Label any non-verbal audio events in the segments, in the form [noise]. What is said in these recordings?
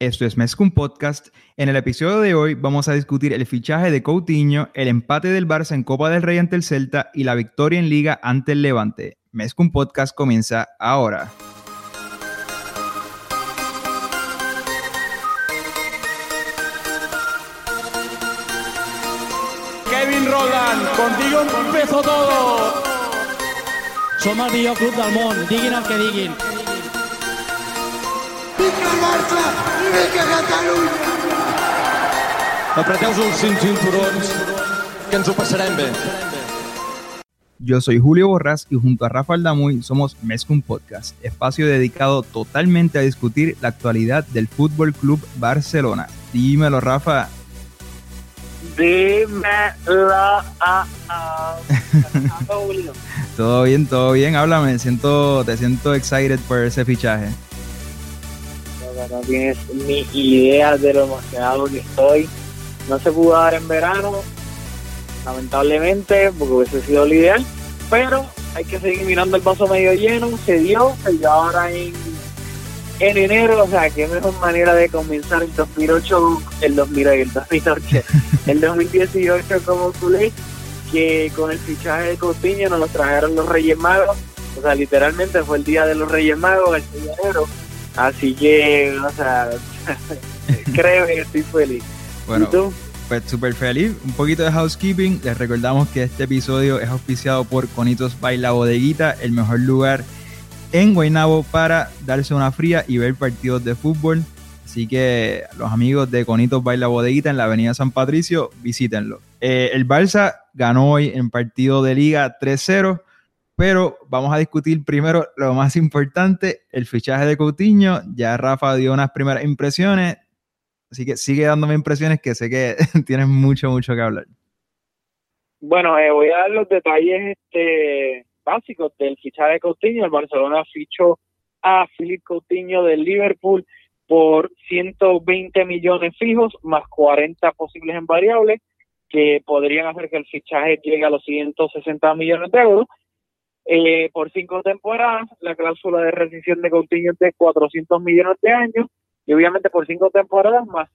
Esto es Mezcum Podcast. En el episodio de hoy vamos a discutir el fichaje de Coutinho, el empate del Barça en Copa del Rey ante el Celta y la victoria en Liga ante el Levante. Mezcum Podcast comienza ahora. Kevin Roland, contigo empezó todo. Som el millor club del món, diguin el que diguin. Vinga Barça i vinga Catalunya! Apreteu-vos els cinc cinturons, que ens ho passarem bé. Yo soy Julio Borrás y junto a Rafa Aldamuy somos Mezcum Podcast, espacio dedicado totalmente a discutir la actualidad del Fútbol Club Barcelona. Dímelo, Rafa. Dímelo a, a, Julio. Todo bien, todo bien. Háblame, siento, te siento excited por ese fichaje. No, tienes ni idea de lo emocionado que estoy. No se pudo dar en verano, lamentablemente, porque hubiese sido lo ideal, pero hay que seguir mirando el vaso medio lleno. Se dio, se dio ahora en, en enero, o sea, qué mejor manera de comenzar el 2008, el 2008, el 2008, [laughs] el 2018 como culé, que con el fichaje de Coutinho nos lo trajeron los Reyes Magos, o sea, literalmente fue el día de los Reyes Magos, el 6 de enero, así que, o sea, [laughs] creo que estoy feliz. Bueno, ¿Y tú? Pues súper feliz. Un poquito de housekeeping. Les recordamos que este episodio es auspiciado por Conitos Baila Bodeguita, el mejor lugar en Guaynabo para darse una fría y ver partidos de fútbol. Así que los amigos de Conitos Baila Bodeguita en la avenida San Patricio, visítenlo. Eh, el Barça ganó hoy en partido de liga 3-0, pero vamos a discutir primero lo más importante, el fichaje de Coutinho. Ya Rafa dio unas primeras impresiones, así que sigue dándome impresiones que sé que [laughs] tienes mucho, mucho que hablar. Bueno, eh, voy a dar los detalles este, básicos del fichaje de Coutinho. El Barcelona fichó a Philip Coutinho del Liverpool por 120 millones fijos más 40 posibles en variables que podrían hacer que el fichaje llegue a los 160 millones de euros. Eh, por cinco temporadas, la cláusula de rescisión de Coutinho es de 400 millones de años y obviamente por cinco temporadas más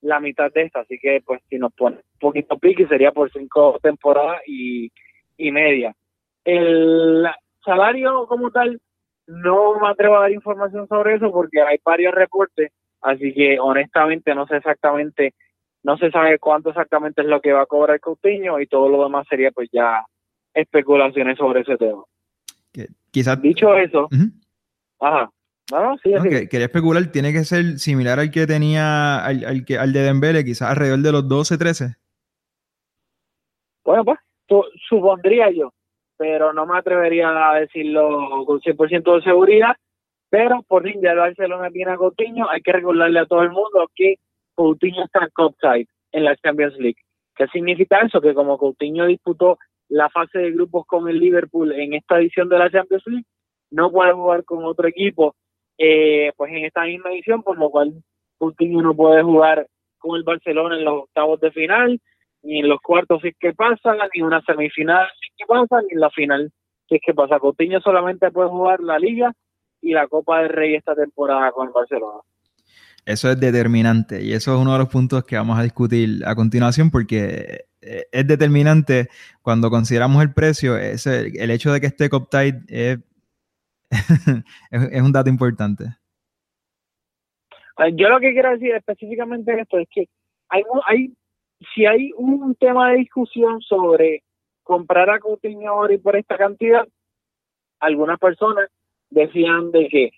la mitad de esta, así que pues si nos pone un poquito pique sería por cinco temporadas y, y media. El salario como tal, no me atrevo a dar información sobre eso porque hay varios reportes, así que honestamente no sé exactamente, no se sabe cuánto exactamente es lo que va a cobrar Coutinho y todo lo demás sería pues ya especulaciones sobre ese tema. Que quizás Dicho eso, ajá, no, no, sí, No, sí. que- quería especular, tiene que ser similar al que tenía, al, al que, al de Dembele, quizás alrededor de los 12, 13. Bueno, pues, su- supondría yo, pero no me atrevería a decirlo con 100% de seguridad. Pero por fin ya el Barcelona tiene a Coutinho, hay que recordarle a todo el mundo que Coutinho está en Cupside en la Champions League. ¿Qué significa eso? Que como Coutinho disputó la fase de grupos con el Liverpool en esta edición de la Champions League, no puede jugar con otro equipo eh, pues en esta misma edición, por lo cual Coutinho no puede jugar con el Barcelona en los octavos de final, ni en los cuartos si es que pasa, ni en una semifinal si es que pasa, ni en la final si es que pasa. Coutinho solamente puede jugar la Liga y la Copa del Rey esta temporada con el Barcelona. Eso es determinante y eso es uno de los puntos que vamos a discutir a continuación porque es determinante cuando consideramos el precio, el, hecho de que esté Coptide es, [laughs] es, un dato importante. Eh, Yo lo que quiero decir específicamente esto es que hay, hay si hay un tema de discusión sobre comprar a Coutinho ahora y por esta cantidad, algunas personas decían de que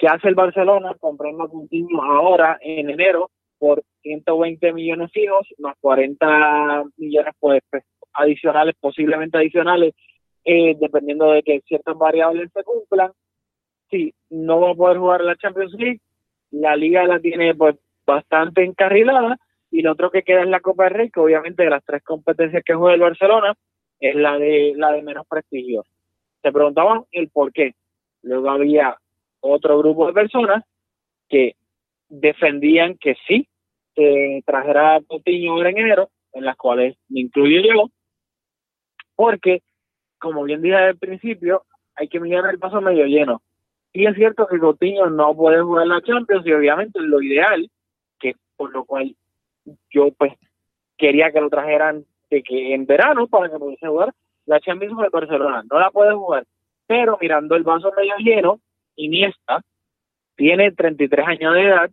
que hace el Barcelona comprando a Coutinho ahora en enero por 120 millones fijos más 40 millones pues, pues, adicionales, posiblemente adicionales, eh, dependiendo de que ciertas variables se cumplan. Sí, no va a poder jugar la Champions League, la liga la tiene pues bastante encarrilada y lo otro que queda es la Copa del Rey, que obviamente de las tres competencias que juega el Barcelona es la de la de menos prestigio. Se preguntaban el por qué. Luego había otro grupo de personas que defendían que sí se trajera Coutinho en enero, en las cuales me incluyo yo, porque, como bien dije al principio, hay que mirar el vaso medio lleno. Y es cierto que Coutinho no puede jugar la Champions y obviamente lo ideal, que por lo cual yo pues quería que lo trajeran de que en verano para que pudiese jugar la Champions de Barcelona. No la puede jugar, pero mirando el vaso medio lleno, Iniesta tiene 33 años de edad,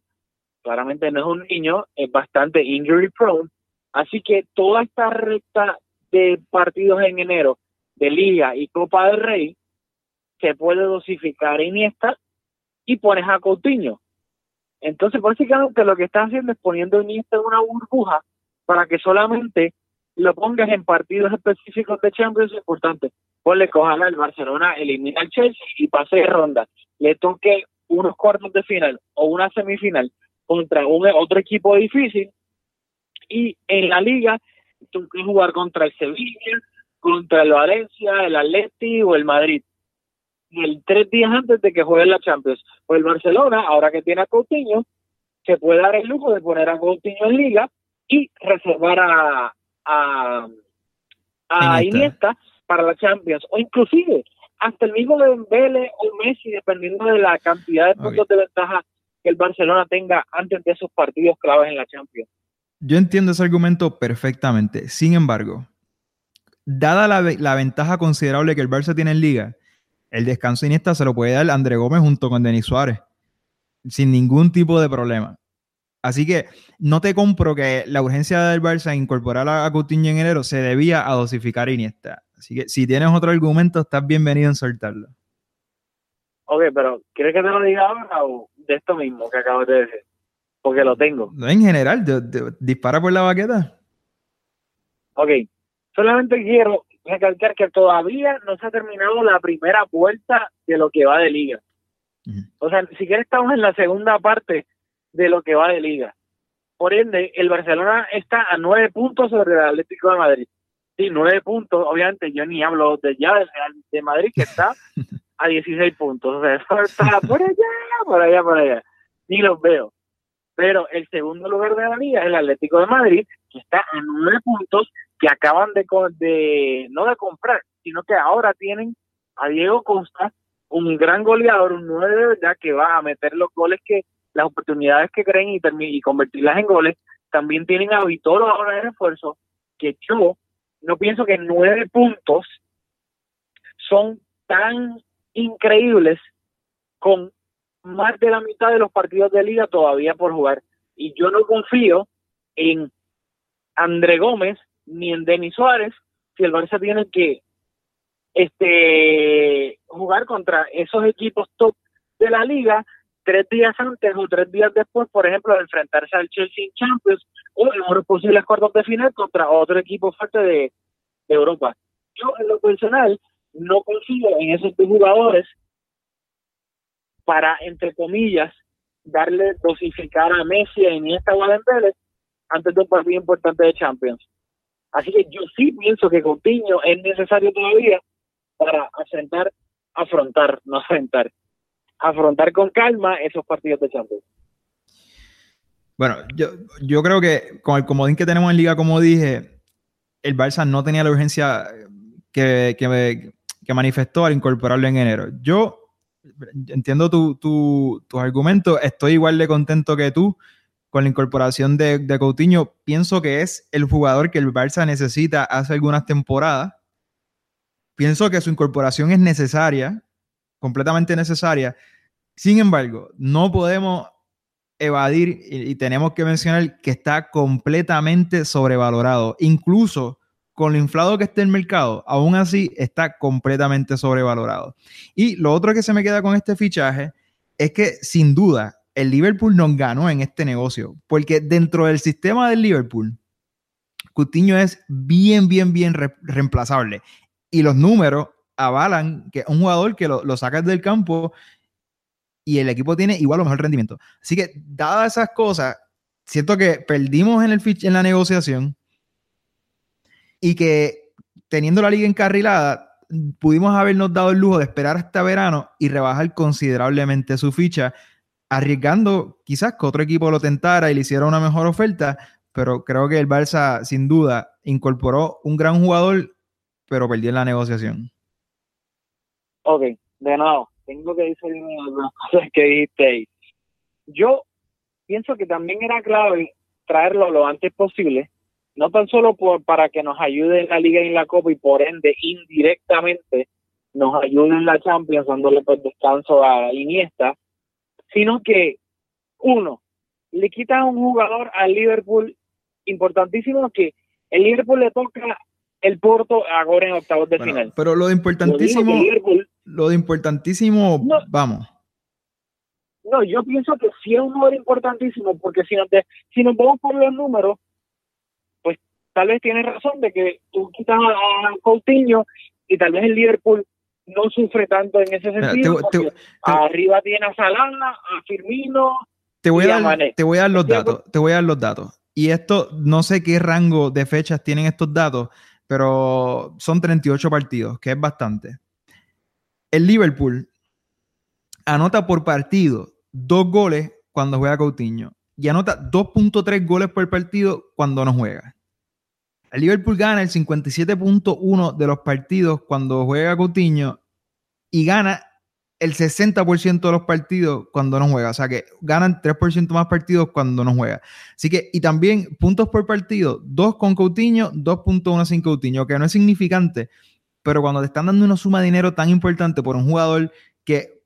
claramente no es un niño, es bastante injury prone, así que toda esta recta de partidos en enero de Liga y Copa del Rey se puede dosificar Iniesta y pones a Coutinho. Entonces, básicamente lo que estás haciendo es poniendo Iniesta en una burbuja para que solamente lo pongas en partidos específicos de Champions importantes. Ponle cojala el Barcelona, elimina al Chelsea y pase de ronda. Le toque unos cuartos de final o una semifinal contra un otro equipo difícil y en la liga tú que jugar contra el Sevilla, contra el Valencia, el Atleti o el Madrid. Y el tres días antes de que juegue la Champions. Pues el Barcelona, ahora que tiene a Coutinho, se puede dar el lujo de poner a Coutinho en liga y reservar a, a, a Iniesta para la Champions. O inclusive hasta el mismo Dembele o Messi, dependiendo de la cantidad de puntos de ventaja que el Barcelona tenga antes de esos partidos claves en la Champions. Yo entiendo ese argumento perfectamente. Sin embargo, dada la, ventaja considerable que el Barça tiene en Liga, el descanso Iniesta se lo puede dar André Gómez junto con Denis Suárez, sin ningún tipo de problema. Así que no te compro que la urgencia del Barça en incorporar a Coutinho en enero se debía a dosificar a Iniesta. Así que si tienes otro argumento, estás bienvenido en soltarlo. Ok, pero ¿quieres que te lo diga ahora o de esto mismo que acabas de decir? Porque lo tengo. En general, dispara por la baqueta. Ok, solamente quiero recalcar que todavía no se ha terminado la primera vuelta de lo que va de liga. O sea, ni siquiera estamos en la segunda parte de lo que va de liga. Por ende, el Barcelona está a nueve puntos sobre el Atlético de Madrid. Sí, nueve puntos. Obviamente, yo ni hablo de ya de Madrid, que está [laughs] a 16 puntos. O sea, está por allá, por allá, por allá. Ni los veo. Pero el segundo lugar de la liga es el Atlético de Madrid, que está a nueve puntos, que acaban de, de no de comprar, sino que ahora tienen a Diego Costa, un gran goleador, un nueve de verdad, que va a meter los goles que, las oportunidades que creen y, y convertirlas en goles. También tienen a Vitolo ahora de refuerzo, que yo no pienso que nueve puntos son tan increíbles con más de la mitad de los partidos de liga todavía por jugar. Y yo no confío en André Gómez ni en Denis Suárez si el Barça tiene que este jugar contra esos equipos top de la liga tres días antes o tres días después, por ejemplo, de enfrentarse al Chelsea Champions o en los posibles cuartos de final contra otro equipo fuerte de Europa. Yo, en lo personal, no confío en esos dos jugadores para, entre comillas, darle, dosificar a Messi y Iniesta o a antes de un partido importante de Champions. Así que yo sí pienso que Coutinho es necesario todavía para asentar, afrontar, no asentar, afrontar con calma esos partidos de Champions. Bueno, yo, yo creo que con el comodín que tenemos en liga, como dije, el Barça no tenía la urgencia que, que, que manifestó al incorporarlo en enero. Yo entiendo tus tu, argumentos, estoy igual de contento que tú con la incorporación de, Coutinho. Pienso que es el jugador que el Barça necesita hace algunas temporadas. Pienso que su incorporación es necesaria, completamente necesaria. Sin embargo, no podemos evadir y tenemos que mencionar que está completamente sobrevalorado. Incluso con lo inflado que esté el mercado, aún así está completamente sobrevalorado. Y lo otro que se me queda con este fichaje es que sin duda el Liverpool nos ganó en este negocio, porque dentro del sistema del Liverpool, Coutinho es bien, bien, bien reemplazable. Y los números avalan que un jugador que lo, lo sacas del campo y el equipo tiene igual o mejor rendimiento. Así que, dadas esas cosas, siento que perdimos en, el en la negociación y que teniendo la liga encarrilada, pudimos habernos dado el lujo de esperar hasta verano y rebajar considerablemente su ficha, arriesgando quizás que otro equipo lo tentara y le hiciera una mejor oferta, pero creo que el Barça sin duda incorporó un gran jugador, pero perdió en la negociación. Ok, de nuevo, tengo que decir las cosas [laughs] que dijiste ahí. Yo pienso que también era clave traerlo lo antes posible, no tan solo por, para que nos ayude en la Liga y en la Copa y por ende indirectamente nos ayude en la Champions dándole pues descanso a Iniesta, sino que uno, le quita a un jugador al Liverpool importantísimo que el Liverpool le toca el Porto ahora en octavos de Bueno, final. pero lo de importantísimo, Liverpool- lo de importantísimo, No. vamos. No, yo pienso que sí es un jugador importantísimo, porque si nos, de- si nos vamos por los números, tal vez tienes razón de que tú quitas a, Coutinho y tal vez el Liverpool no sufre tanto en ese Mira, sentido, te- te- porque arriba tiene a Salah, a Firmino, Te voy, Y a dar, te voy a dar los datos. Te voy a dar los datos. Y esto, no sé qué rango de fechas tienen estos datos, pero son 38 partidos, que es bastante. El Liverpool anota por partido dos goles cuando juega Coutinho y anota 2.3 goles por partido cuando no juega. El Liverpool gana el 57.1 de los partidos cuando juega Coutinho y gana el 60% de los partidos cuando no juega. O sea que ganan 3% más partidos cuando no juega. Así que, y también puntos por partido, 2 con Coutinho, 2.1 sin Coutinho, que no es significante, pero cuando te están dando una suma de dinero tan importante por un jugador que,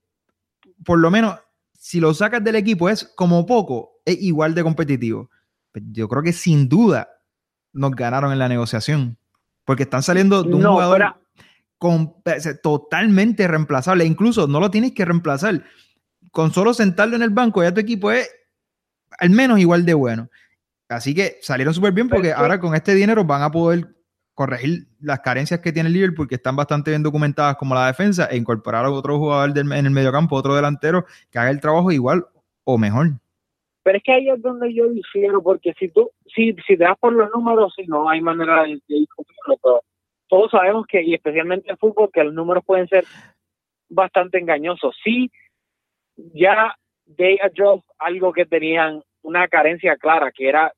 por lo menos, si lo sacas del equipo es como poco, es igual de competitivo. Pues Yo creo que sin duda nos ganaron en la negociación. Porque están saliendo de un No, jugador con- totalmente reemplazable. Incluso no lo tienes que reemplazar. Con solo sentarlo en el banco, ya tu equipo es al menos igual de bueno. Así que salieron súper bien porque ahora con este dinero van a poder corregir las carencias que tiene el Liverpool, que están bastante bien documentadas como la defensa, e incorporar a otro jugador del- en el mediocampo, otro delantero, que haga el trabajo igual o mejor. Pero es que ahí es donde yo difiero, porque si tú, si, si te das por los números, si no hay manera de, de discutirlo, pero todos sabemos que, y especialmente en fútbol, que los números pueden ser bastante engañosos. Sí, ya they addressed algo que tenían una carencia clara, que era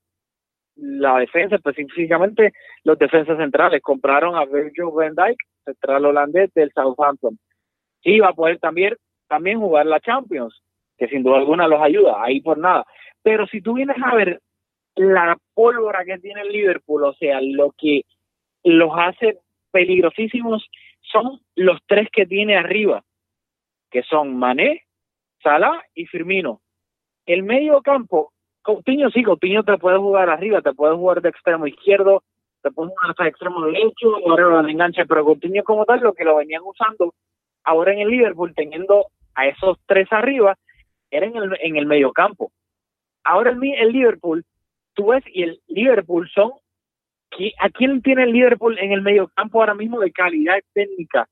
la defensa, específicamente los defensas centrales. Compraron a Virgil van Dijk, central holandés del Southampton. Sí, va a poder también, también jugar la Champions, que sin duda alguna los ayuda, ahí por nada. Pero si tú vienes a ver la pólvora que tiene el Liverpool, o sea, lo que los hace peligrosísimos son los tres que tiene arriba, que son Mané, Salah y Firmino. El medio campo, Coutinho sí, Coutinho te puede jugar arriba, te puede jugar de extremo izquierdo, te puede jugar hasta extremo derecho, ahora lo enganche, pero Coutinho como tal, lo que lo venían usando ahora en el Liverpool, teniendo a esos tres arriba, era en el, en el medio campo. Ahora el, el Liverpool, tú ves, y el Liverpool son, ¿qui- ¿a quién tiene el Liverpool en el medio campo ahora mismo de calidad técnica?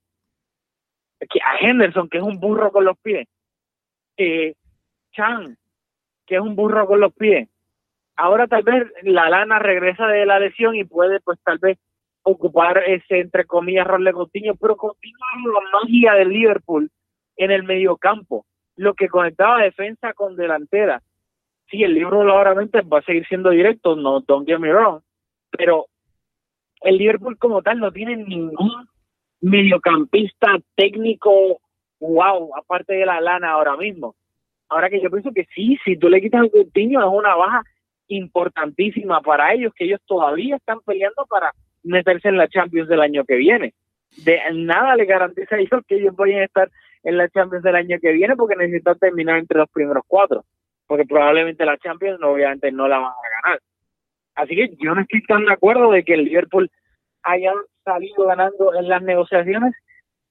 A Henderson, que es un burro con los pies. Eh, Chan, que es un burro con los pies. Ahora tal vez la lana regresa de la lesión y puede pues tal vez ocupar ese entre comillas rol pero Coutinho es la magia del Liverpool en el medio campo, lo que conectaba defensa con delantera. Sí, el libro claramente va a seguir siendo directo, no don't get me wrong, pero el Liverpool como tal no tiene ningún mediocampista técnico wow, aparte de la lana ahora mismo. Ahora que yo pienso que sí, si tú le quitas a Coutinho es una baja importantísima para ellos, que ellos todavía están peleando para meterse en la Champions del año que viene. De nada le garantiza a ellos que ellos vayan a estar en la Champions del año que viene porque necesitan terminar entre los primeros cuatro, porque probablemente la Champions obviamente no la van a ganar. Así que yo no estoy tan de acuerdo de que el Liverpool haya salido ganando en las negociaciones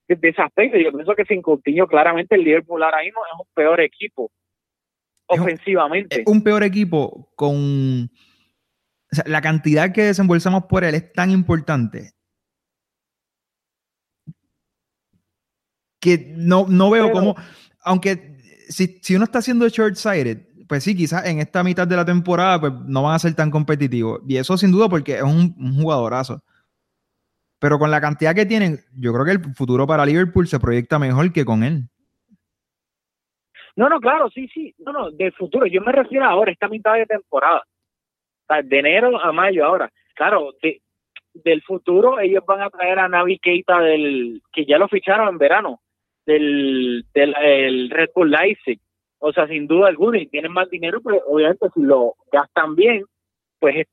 de, ese aspecto. Yo pienso que sin Coutinho claramente el Liverpool ahora mismo es un peor equipo un- ofensivamente. Es un peor equipo con... o sea, la cantidad que desembolsamos por él es tan importante que no, no veo Pero- cómo... Aunque si, si uno está haciendo short-sighted, pues sí, quizás en esta mitad de la temporada pues, no van a ser tan competitivos. Y eso sin duda porque es un, un jugadorazo. Pero con la cantidad que tienen, yo creo que el futuro para Liverpool se proyecta mejor que con él. No, no, claro, sí, sí. No, no, del futuro. Yo me refiero ahora, esta mitad de temporada. O sea, de enero a mayo ahora. Claro, de- del futuro ellos van a traer a Navi Keita del, que ya lo ficharon en verano, del, el Red Bull Leipzig. O sea, sin duda alguna, y tienen más dinero, pero obviamente si lo gastan bien, pues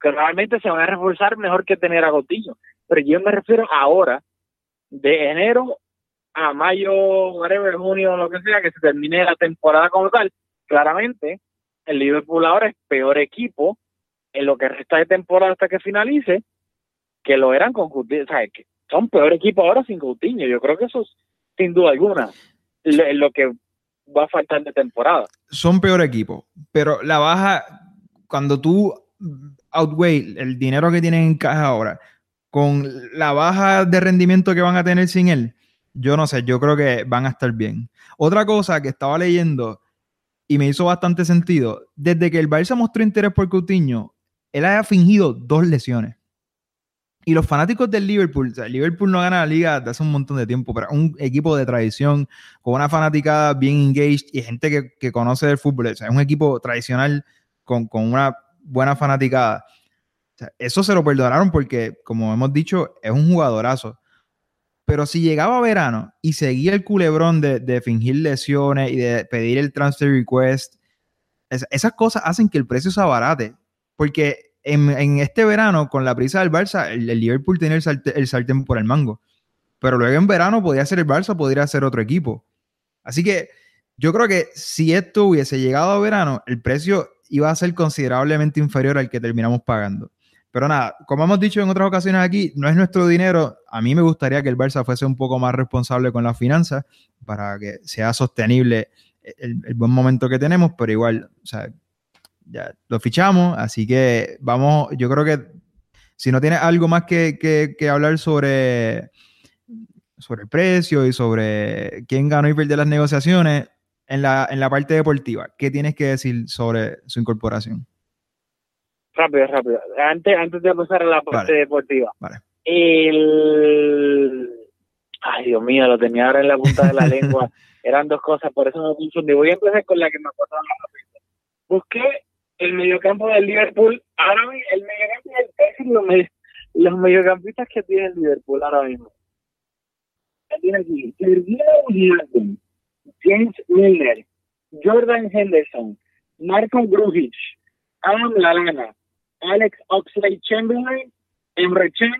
realmente se van a reforzar mejor que tener a Coutinho. Pero yo me refiero ahora, de enero a mayo, whatever, junio, lo que sea, que se termine la temporada como tal, claramente el Liverpool ahora es peor equipo en lo que resta de temporada hasta que finalice que lo eran con Coutinho. O sea, que son peor equipo ahora sin Coutinho. Yo creo que eso es, sin duda alguna, lo, que va a faltar de temporada. Son peor equipo, pero la baja, cuando tú outweigh el dinero que tienen en caja ahora con la baja de rendimiento que van a tener sin él, yo no sé, yo creo que van a estar bien. Otra cosa que estaba leyendo y me hizo bastante sentido, desde que el Barça mostró interés por Coutinho, él ha fingido dos lesiones. Y los fanáticos del Liverpool, o sea, el Liverpool no gana la liga desde hace un montón de tiempo, pero un equipo de tradición, con una fanaticada bien engaged y gente que, que conoce del fútbol. O sea, es un equipo tradicional con, con una buena fanaticada. O sea, eso se lo perdonaron porque, como hemos dicho, es un jugadorazo. Pero si llegaba verano y seguía el culebrón de, de fingir lesiones y de pedir el transfer request, es- esas cosas hacen que el precio se abarate. Porque en, este verano, con la prisa del Barça, el, Liverpool tenía el, salte- por el mango. Pero luego en verano podía ser el Barça, podría ser otro equipo. Así que yo creo que si esto hubiese llegado a verano, el precio iba a ser considerablemente inferior al que terminamos pagando. Pero nada, como hemos dicho en otras ocasiones aquí, no es nuestro dinero. A mí me gustaría que el Barça fuese un poco más responsable con las finanzas para que sea sostenible el, el buen momento que tenemos, pero igual, o sea, ya lo fichamos, así que vamos, yo creo que si no tienes algo más que, que- que hablar sobre, sobre el precio y sobre quién ganó y perdió las negociaciones, en la, en la parte deportiva, ¿qué tienes que decir sobre su incorporación? Rápido, rápido. Antes, antes de pasar a la parte Vale. deportiva. Vale. El... Ay, Dios mío, lo tenía ahora en la punta de la lengua. [laughs] Eran dos cosas, por eso me confundí. Voy a empezar con la que me acuerdo más rápido. Busqué el mediocampo del Liverpool. Ahora mismo, el mediocampo del es los, med- los mediocampistas que tiene el Liverpool ahora mismo. Aquí James Milner, Jordan Henderson, Marco Grujic, Adam Lallana, Alex Oxlade Chamberlain, Emre Can,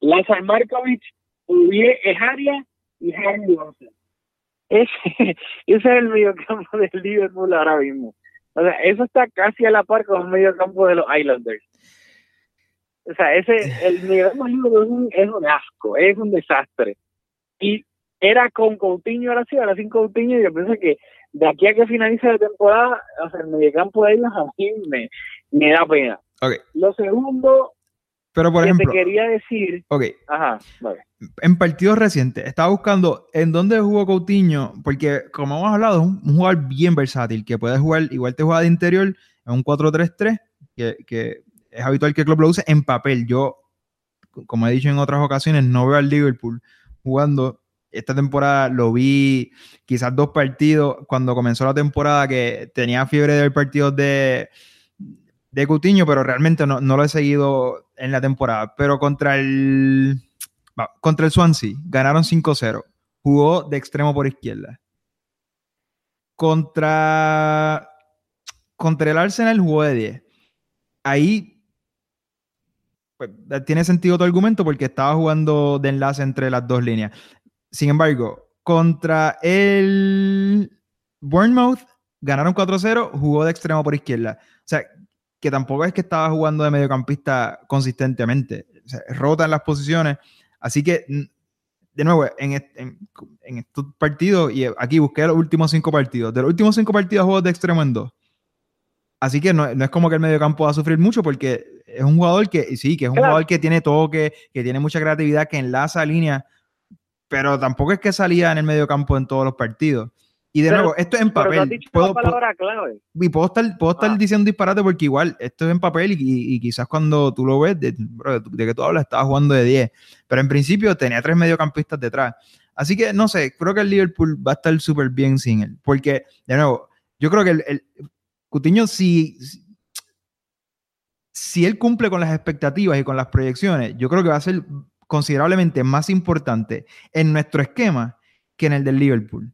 Lazar Markovic, Ubier Ejaria y Harry Wilson. Ese, [laughs] ese es el mediocampo del Liverpool ahora mismo. O sea, eso está casi a la par con el mediocampo de los Islanders. O sea, ese, el del Liverpool es un, es un asco, es un desastre. Y era con Coutinho ahora sí, ahora sin Coutinho, y yo pienso que de aquí a que finalice la temporada, o sea, el mediocampo de ellos a mí me, me da pena. Lo segundo Pero por que ejemplo, te quería decir, ok, ajá, vale. en partidos recientes, estaba buscando en dónde jugó Coutinho, porque como hemos hablado, es un, un jugador bien versátil, que puede jugar, igual te juega de interior, en un 4-3-3, que, que es habitual que el club lo use en papel. Yo, como he dicho en otras ocasiones, no veo al Liverpool jugando. Esta temporada lo vi quizás dos partidos cuando comenzó la temporada que tenía fiebre de ver partidos de, de Coutinho, pero realmente no, no lo he seguido en la temporada. Pero contra el, contra el Swansea ganaron 5-0. Jugó de extremo por izquierda. Contra, contra el Arsenal jugó de 10. Ahí pues, tiene sentido tu argumento porque estaba jugando de enlace entre las dos líneas. Sin embargo, contra el Bournemouth ganaron 4-0, jugó de extremo por izquierda. O sea, que tampoco es que estaba jugando de mediocampista consistentemente. O sea, rota en las posiciones. Así que, de nuevo, en, en, en, estos partidos, y aquí busqué los últimos cinco partidos. De los últimos cinco partidos, juegos de extremo en dos. Así que no, no es como que el mediocampo va a sufrir mucho porque es un jugador que, sí, que es un claro. jugador que tiene toque, que tiene mucha creatividad, que enlaza línea, pero tampoco es que salía en el mediocampo en todos los partidos. Y de pero, nuevo, esto es en papel. Puedo, palabra clave. Y puedo estar, puedo estar ah. diciendo disparate porque igual esto es en papel y, y, y quizás cuando tú lo ves, de, bro, de, que tú hablas, estaba jugando de 10. Pero en principio tenía tres mediocampistas detrás. Así que no sé, creo que el Liverpool va a estar súper bien sin él. Porque, de nuevo, yo creo que el, el Coutinho, si, si él cumple con las expectativas y con las proyecciones, yo creo que va a ser considerablemente más importante en nuestro esquema que en el del Liverpool.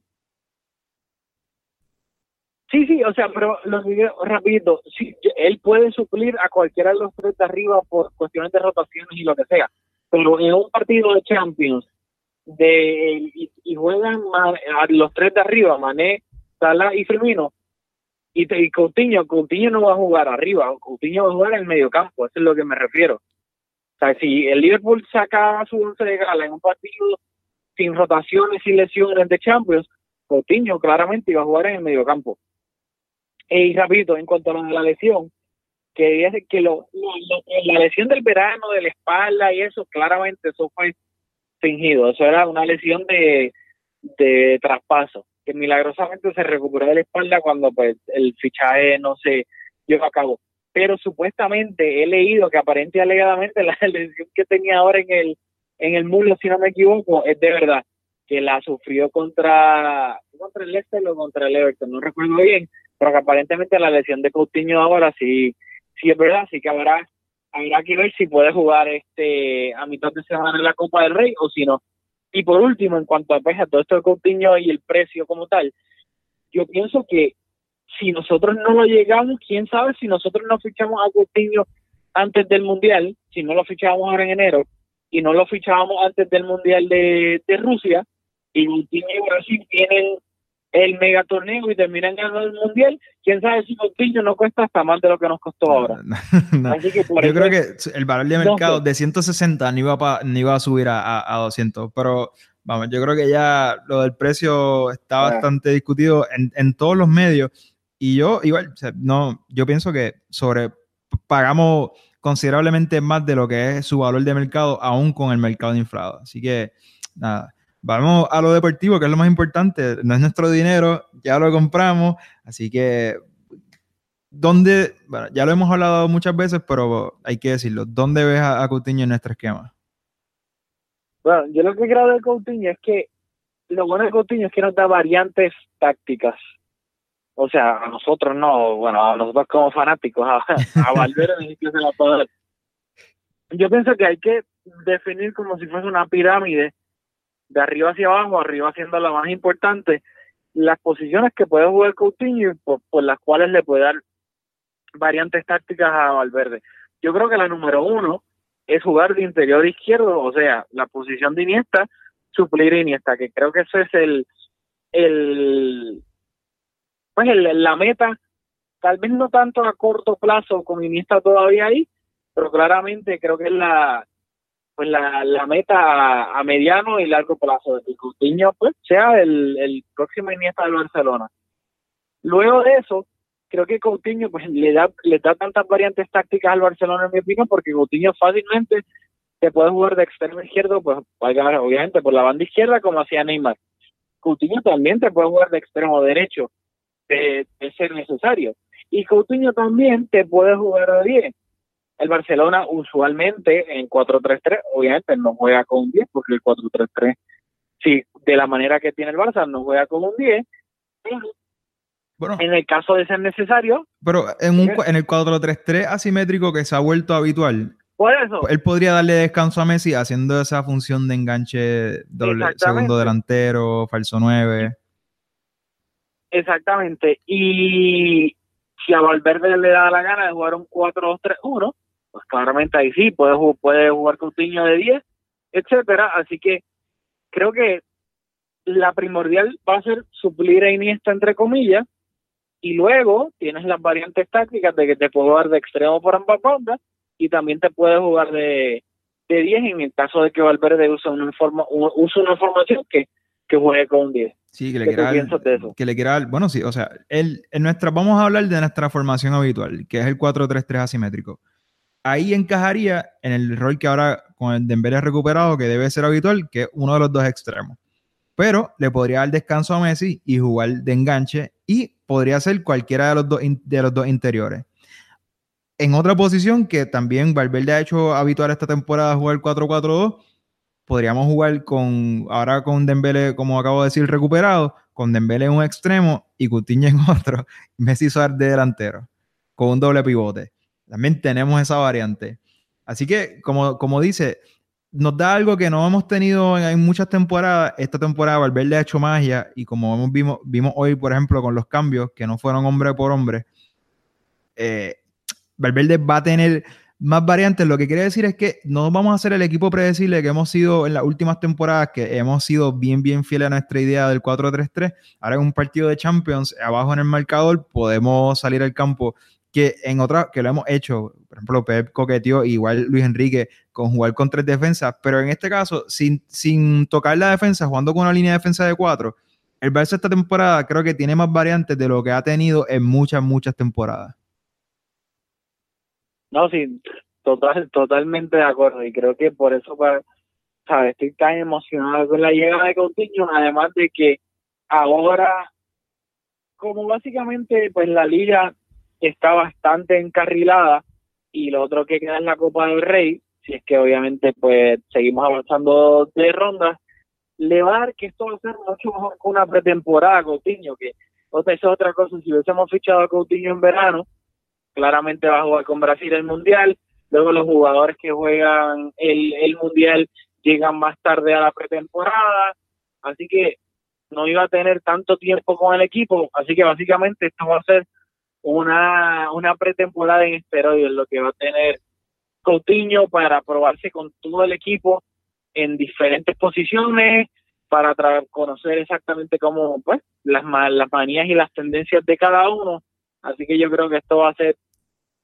Sí, sí, o sea, pero lo digo rapidito, sí, él puede suplir a cualquiera de los tres de arriba por cuestiones de rotaciones y lo que sea, pero en un partido de Champions de y, y juegan los tres de arriba, Mané, Salah y Firmino, y, y Coutinho, Coutinho no va a jugar arriba, Coutinho va a jugar en el medio campo, eso es lo que me refiero. O sea, si el Liverpool saca su once de gala en un partido sin rotaciones, sin lesiones de Champions, Coutinho claramente iba a jugar en el medio campo. Y rapidito, en cuanto a la lesión, que dice que lo, la lesión del verano, de la espalda y eso, claramente eso fue fingido. Eso era una lesión de, de traspaso, que milagrosamente se recuperó de la espalda cuando pues el fichaje no se llevó a cabo. Pero supuestamente he leído que aparente y alegadamente [laughs] la lesión que tenía ahora en el en el muslo, si no me equivoco, es de verdad, que la sufrió contra, contra el Leicester o contra el Everton, no recuerdo bien, pero aparentemente la lesión de Coutinho ahora sí, sí es verdad, así que habrá, habrá que ver si puede jugar este a mitad de semana en la Copa del Rey o si no. Y por último, en cuanto a, pues, todo esto de Coutinho y el precio como tal, yo pienso que si nosotros no lo llegamos, quién sabe si nosotros no fichamos a Coutinho antes del Mundial, si no lo fichábamos ahora en enero, y no lo fichábamos antes del Mundial de, de Rusia, y Coutinho y Brasil tienen el mega torneo y terminan ganando el mundial, quién sabe si Coutinho no cuesta hasta más de lo que nos costó ahora. [laughs] Yo creo que el valor de mercado de 160 ni iba, ni iba a subir a, a, 200, pero vamos, yo creo que ya lo del precio está bastante discutido en, en, todos los medios. Y yo igual, no, yo pienso que sobre pagamos considerablemente más de lo que es su valor de mercado aún con el mercado inflado. Así que nada, vamos a lo deportivo, que es lo más importante. No es nuestro dinero, ya lo compramos. Así que, ¿dónde? Bueno, ya lo hemos hablado muchas veces, pero hay que decirlo. ¿Dónde ves a, Coutinho en nuestro esquema? Bueno, yo lo que creo de Coutinho es que lo bueno de Coutinho es que nos da variantes tácticas. O sea, a nosotros no, bueno, a nosotros como fanáticos, a, a Valverde [laughs] se la poder. Yo pienso que hay que definir como si fuese una pirámide de arriba hacia abajo, arriba siendo la más importante, las posiciones que puede jugar Coutinho por, por las cuales le puede dar variantes tácticas a Valverde. Yo creo que la número uno es jugar de interior izquierdo, o sea, la posición de Iniesta, suplir Iniesta, que creo que ese es el, el pues el, la meta, tal vez no tanto a corto plazo con Iniesta todavía ahí, pero claramente creo que es la, pues la, la meta a, mediano y largo plazo de que Coutinho pues sea el, el próximo Iniesta del Barcelona. Luego de eso, creo que Coutinho pues le da le da tantas variantes tácticas al Barcelona en mi opinión porque Coutinho fácilmente se puede jugar de extremo izquierdo pues obviamente por la banda izquierda como hacía Neymar. Coutinho también te puede jugar de extremo derecho de, de ser necesario. Y Coutinho también te puede jugar de 10 el Barcelona usualmente en 4-3-3, obviamente no juega con un 10, porque el 4-3-3, sí, de la manera que tiene el Barça, no juega con un 10. Bueno, en el caso de ser necesario. Pero en, un, en el 4-3-3 asimétrico que se ha vuelto habitual, por eso. Él podría darle descanso a Messi haciendo esa función de enganche doble, segundo delantero, falso 9. Exactamente. Y si a Valverde le da la gana de jugar un 4-2-3-1, pues claramente ahí sí, puede, puede jugar Coutinho de 10, etcétera. Así que creo que la primordial va a ser suplir a Iniesta, entre comillas, y luego tienes las variantes tácticas de que te puedo jugar de extremo por ambas bandas y también te puede jugar de, de 10 en el caso de que Valverde use una, informa, use una formación que, que juegue con 10. Sí, que le quiera que le quiera bueno, sí, o sea, el, en nuestra, vamos a hablar de nuestra formación habitual, que es el 4-3-3 asimétrico ahí encajaría en el rol que ahora con el Dembélé recuperado, que debe ser habitual, que es uno de los dos extremos. Pero le podría dar descanso a Messi y jugar de enganche y podría ser cualquiera de los dos, de los dos interiores. En otra posición que también Valverde ha hecho habitual esta temporada jugar 4-4-2, podríamos jugar con, ahora con Dembélé, como acabo de decir, recuperado, con Dembélé en un extremo y Coutinho en [laughs] otro, Messi Suárez de delantero, con un doble pivote. También tenemos esa variante. Así que, como, como dice, nos da algo que no hemos tenido en, muchas temporadas. Esta temporada Valverde ha hecho magia y como vimos, vimos hoy, por ejemplo, con los cambios que no fueron hombre por hombre, eh, Valverde va a tener más variantes. Lo que quiere decir es que no vamos a ser el equipo predecible que hemos sido en las últimas temporadas, que hemos sido bien, bien fieles a nuestra idea del 4-3-3. Ahora en un partido de Champions, abajo en el marcador, podemos salir al campo que en otras, que lo hemos hecho, por ejemplo, Pep coqueteó, igual Luis Enrique, con jugar con tres defensas, pero en este caso, sin, sin tocar la defensa, jugando con una línea de defensa de cuatro, el Barça esta temporada creo que tiene más variantes de lo que ha tenido en muchas, muchas temporadas. No, sí, total, totalmente de acuerdo, y creo que por eso, para, ¿sabes? estoy tan emocionado con la llegada de Coutinho, además de que ahora, como básicamente, pues la liga está bastante encarrilada y lo otro que queda es la Copa del Rey, si es que obviamente pues seguimos avanzando de rondas, le va a dar que esto va a ser mucho mejor que una pretemporada Coutinho, que otra es otra cosa, si hubiésemos fichado a Coutinho en verano, claramente va a jugar con Brasil el Mundial, luego los jugadores que juegan el, el Mundial llegan más tarde a la pretemporada, así que no iba a tener tanto tiempo con el equipo, así que básicamente esto va a ser una, una pretemporada en esteroides, lo que va a tener Coutinho para probarse con todo el equipo en diferentes posiciones, para conocer exactamente cómo, pues, las, las manías y las tendencias de cada uno. Así que yo creo que esto va a ser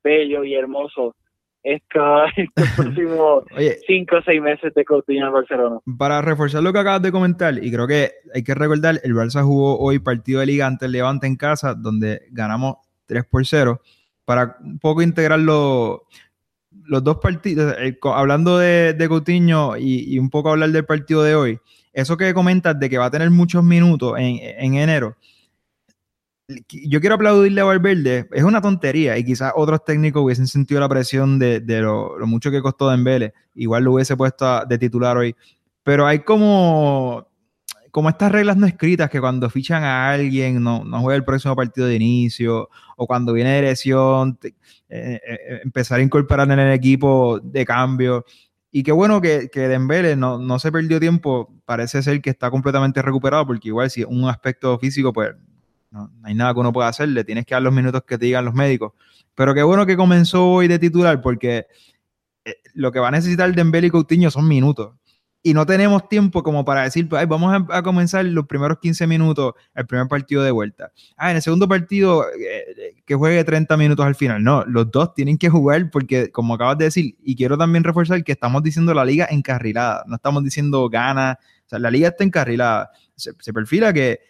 bello y hermoso [laughs] estos, [laughs] próximos cinco o seis meses de Coutinho en Barcelona. Para reforzar lo que acabas de comentar, y creo que hay que recordar, el Barça jugó hoy partido de liga ante el Levante en casa, donde ganamos 3 por 0, para un poco integrar los, dos partidos, eh, hablando de, de Coutinho y, un poco hablar del partido de hoy, eso que comentas de que va a tener muchos minutos en, enero, yo quiero aplaudirle a Valverde, es una tontería y quizás otros técnicos hubiesen sentido la presión de, lo, mucho que costó Dembele, igual lo hubiese puesto de titular hoy, pero hay como como estas reglas no escritas que cuando fichan a alguien no, no juega el próximo partido de inicio o cuando viene de lesión, eh, eh, eh, empezar a incorporar en el equipo de cambio. Y qué bueno que, que Dembele no, no se perdió tiempo, parece ser que está completamente recuperado porque igual si un aspecto físico pues no, hay nada que uno pueda hacer, le tienes que dar los minutos que te digan los médicos. Pero qué bueno que comenzó hoy de titular porque lo que va a necesitar Dembele y Coutinho son minutos y no tenemos tiempo como para decir, pues, vamos a, comenzar los primeros 15 minutos el primer partido de vuelta. Ah, en el segundo partido eh, que juegue 30 minutos al final. No, los dos tienen que jugar porque, como acabas de decir, y quiero también reforzar que estamos diciendo la liga encarrilada, no estamos diciendo gana, o sea, la liga está encarrilada. Se, perfila que,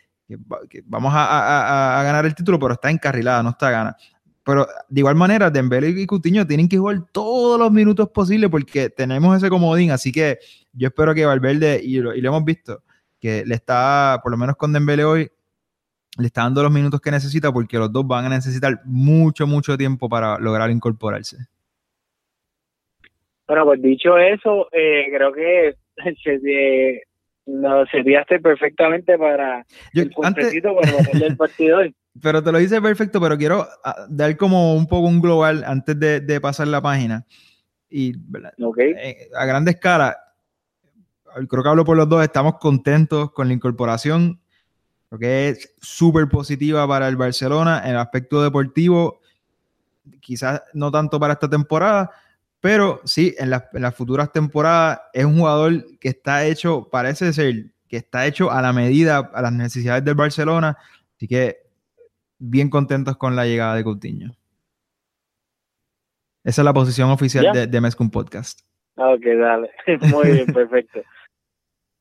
vamos a, a, ganar el título, pero está encarrilada, no está gana. Pero de igual manera, Dembélé y Coutinho tienen que jugar todos los minutos posibles porque tenemos ese comodín. Así que yo espero que Valverde, y lo, y lo hemos visto, que le está, por lo menos con Dembélé hoy, le está dando los minutos que necesita porque los dos van a necesitar mucho, mucho tiempo para lograr incorporarse. Bueno, pues dicho eso, eh, creo que [laughs] se, no, serviaste perfectamente para el puntecito para el partido hoy. [laughs] Pero te lo hice perfecto, pero quiero ah, dar como un poco un global antes de, pasar la página. Y eh, a grande escala, creo que hablo por los dos, estamos contentos con la incorporación. Creo que es súper positiva para el Barcelona en el aspecto deportivo. Quizás no tanto para esta temporada, pero sí, en, en las futuras temporadas es un jugador que está hecho, parece ser, que está hecho a la medida, a las necesidades del Barcelona. Así que bien contentos con la llegada de Coutinho. Esa es la posición oficial de, de Mezcum Podcast. Ok, dale. [laughs] Muy bien, perfecto.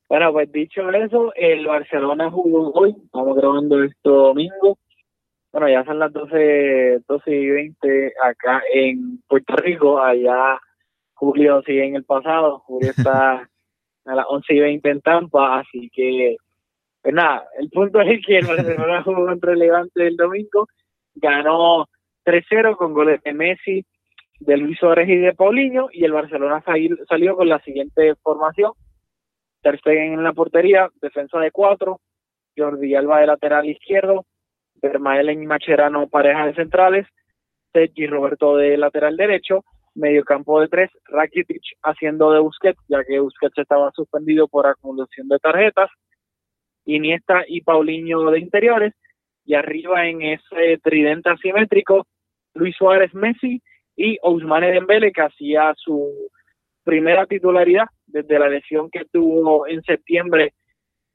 bueno, pues dicho eso, el Barcelona jugó hoy. Estamos grabando esto domingo. Bueno, ya son las 12, 12 y 20 acá en Puerto Rico. Allá Julio sigue en el pasado. Julio está [laughs] a las 11 y 20 en Tampa. Así que pues nada, el punto es que el Barcelona jugó contra el Levante el domingo, ganó 3-0 con goles de Messi, de Luis Suárez y de Paulinho, y el Barcelona salió con la siguiente formación. Ter Stegen en la portería, defensa de cuatro, Jordi Alba de lateral izquierdo, Vermaelen y Macherano pareja de centrales, Sergi Roberto de lateral derecho, Mediocampo de tres, Rakitic haciendo de Busquets, ya que Busquets estaba suspendido por acumulación de tarjetas. Iniesta y Paulinho de interiores. Y arriba en ese tridente asimétrico, Luis Suárez Messi y Ousmane Dembele, que hacía su primera titularidad desde la lesión que tuvo en septiembre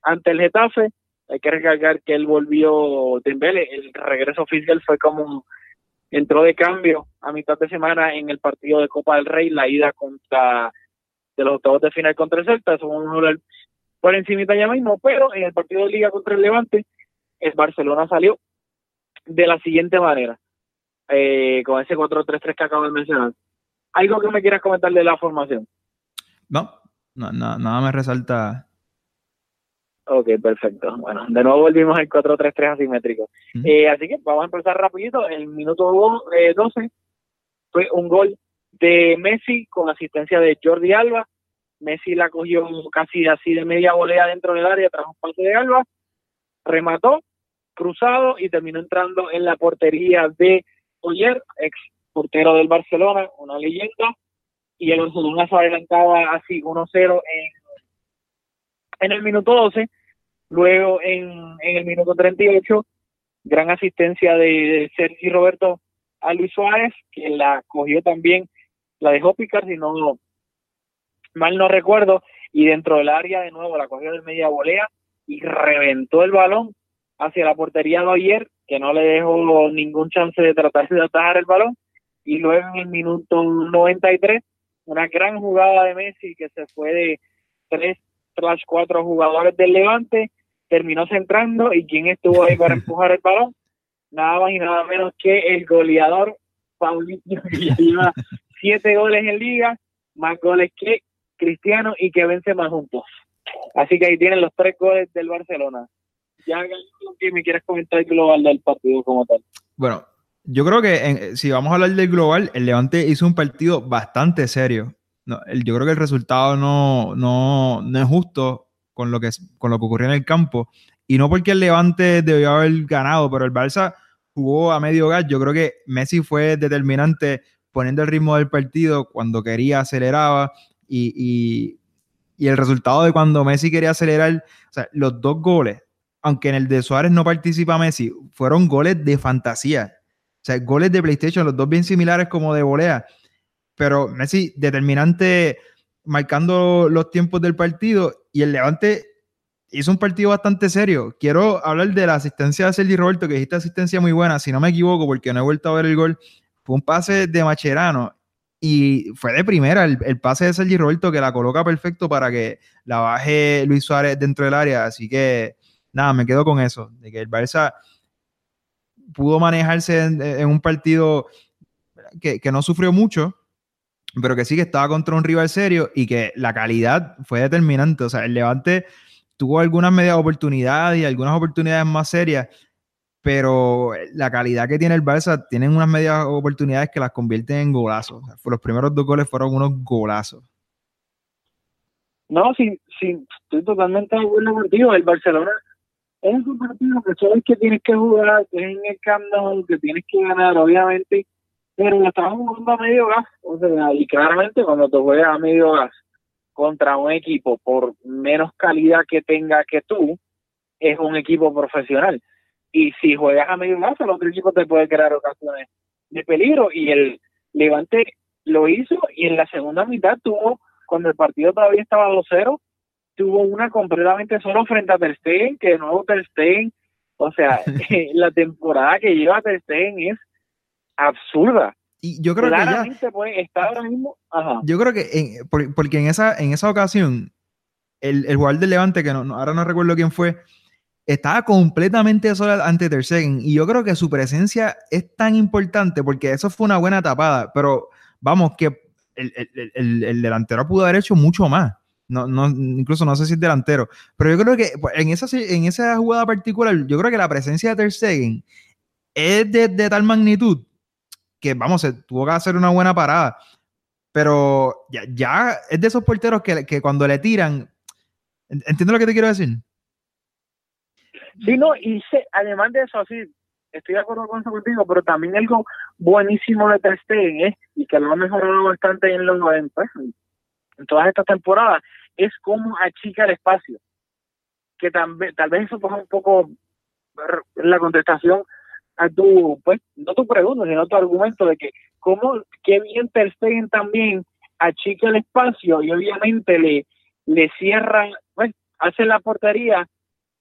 ante el Getafe. Hay que recalcar que él volvió Dembele, el regreso oficial fue como entró de cambio a mitad de semana en el partido de Copa del Rey, la ida contra de los octavos de final contra el Celta, eso a hablar por encima ya mismo, pero en el partido de Liga contra el Levante, el Barcelona salió de la siguiente manera, eh, con ese 4-3-3 que acabo de mencionar. ¿Algo que me quieras comentar de la formación? No, no, no nada me resalta Ok, perfecto. Bueno, de nuevo volvimos al 4-3-3 asimétrico. eh, así que vamos a empezar rapidito. El minuto 12 eh, fue un gol de Messi con asistencia de Jordi Alba. Messi la cogió casi así de media volea dentro del área tras un pase de Alba. Remató, cruzado y terminó entrando en la portería de Oyer, ex portero del Barcelona, una leyenda. Y el Barcelona se adelantaba así 1-0 en en el minuto 12, luego en, en el minuto 38, gran asistencia de, Sergi Roberto a Luis Suárez, que la cogió también, la dejó picar, si no mal no recuerdo, y dentro del área de nuevo la cogió de media volea y reventó el balón hacia la portería de ayer, que no le dejó ningún chance de tratar de atajar el balón, y luego en el minuto 93, una gran jugada de Messi que se fue de tres tras cuatro jugadores del Levante, terminó centrando y quién estuvo ahí para [laughs] empujar el balón, nada más y nada menos que el goleador Paulinho, que lleva siete goles en liga, más goles que Cristiano y que vence más juntos. Así que ahí tienen los tres goles del Barcelona. Ya que me quieres comentar el global del partido como tal. Bueno, yo creo que si vamos a hablar del global, el Levante hizo un partido bastante serio yo creo que el resultado no, no, no, es justo con lo, que, con lo que ocurrió en el campo. Y no porque el Levante debió haber ganado, pero el Barça jugó a medio gas. Yo creo que Messi fue determinante poniendo el ritmo del partido cuando quería aceleraba y, el resultado de cuando Messi quería acelerar, o sea, los dos goles, aunque en el de Suárez no participa Messi, fueron goles de fantasía. O sea, goles de PlayStation, los dos bien similares como de volea pero Messi determinante marcando los tiempos del partido y el Levante hizo un partido bastante serio. Quiero hablar de la asistencia de Sergi Roberto, que dijiste asistencia muy buena, si no me equivoco, porque no he vuelto a ver el gol. Fue un pase de Macherano y fue de primera el, pase de Sergi Roberto que la coloca perfecto para que la baje Luis Suárez dentro del área. Así que nada, me quedo con eso, de que el Barça pudo manejarse en, un partido que, que no sufrió mucho, pero que sí que estaba contra un rival serio y que la calidad fue determinante. O sea, el Levante tuvo algunas medias oportunidades y algunas oportunidades más serias, pero la calidad que tiene el Barça tienen unas medias oportunidades que las convierten en golazos. los primeros dos goles fueron unos golazos. No, sí, sí, estoy totalmente de acuerdo contigo. El Barcelona es un partido que sabes que tienes que jugar, que es en el que tienes que ganar, obviamente pero lo estamos jugando a medio gas. O sea, y claramente cuando te juegas a medio gas contra un equipo por menos calidad que tenga que tú, es un equipo profesional. Y si juegas a medio gas, el otro equipo te puede crear ocasiones de peligro. Y el Levante lo hizo y en la segunda mitad tuvo, cuando el partido todavía estaba 2-0, tuvo una completamente solo frente a Ter Stegen, que de nuevo Ter Stegen, o sea, [laughs] la temporada que lleva Ter Stegen es absurda. Y yo creo que ya, ahora mismo. Yo creo que porque en esa, en esa ocasión, el, el jugador del Levante, que no, ahora no recuerdo quién fue, estaba completamente solo ante Ter Stegen. Y yo creo que su presencia es tan importante porque eso fue una buena tapada. Pero vamos, que el, el, el delantero pudo haber hecho mucho más. No, no, incluso no sé si es delantero. Pero yo creo que pues, en esa, en esa jugada particular, yo creo que la presencia de Ter Stegen es de, de tal magnitud que vamos, se tuvo que hacer una buena parada. Pero ya, es de esos porteros que, cuando le tiran, entiendo lo que te quiero decir. Sí, no, y además de eso, así, estoy de acuerdo con eso contigo, pero también algo buenísimo de Ter Stegen es, y que lo ha mejorado bastante en los en, pues, en todas estas temporadas, es cómo achica el espacio. Que vez, tal vez eso fue un poco la contestación a tu, pues, no tu pregunta, sino tu argumento de que cómo, qué bien Ter también achica el espacio y obviamente le, le cierra, pues, hace la portería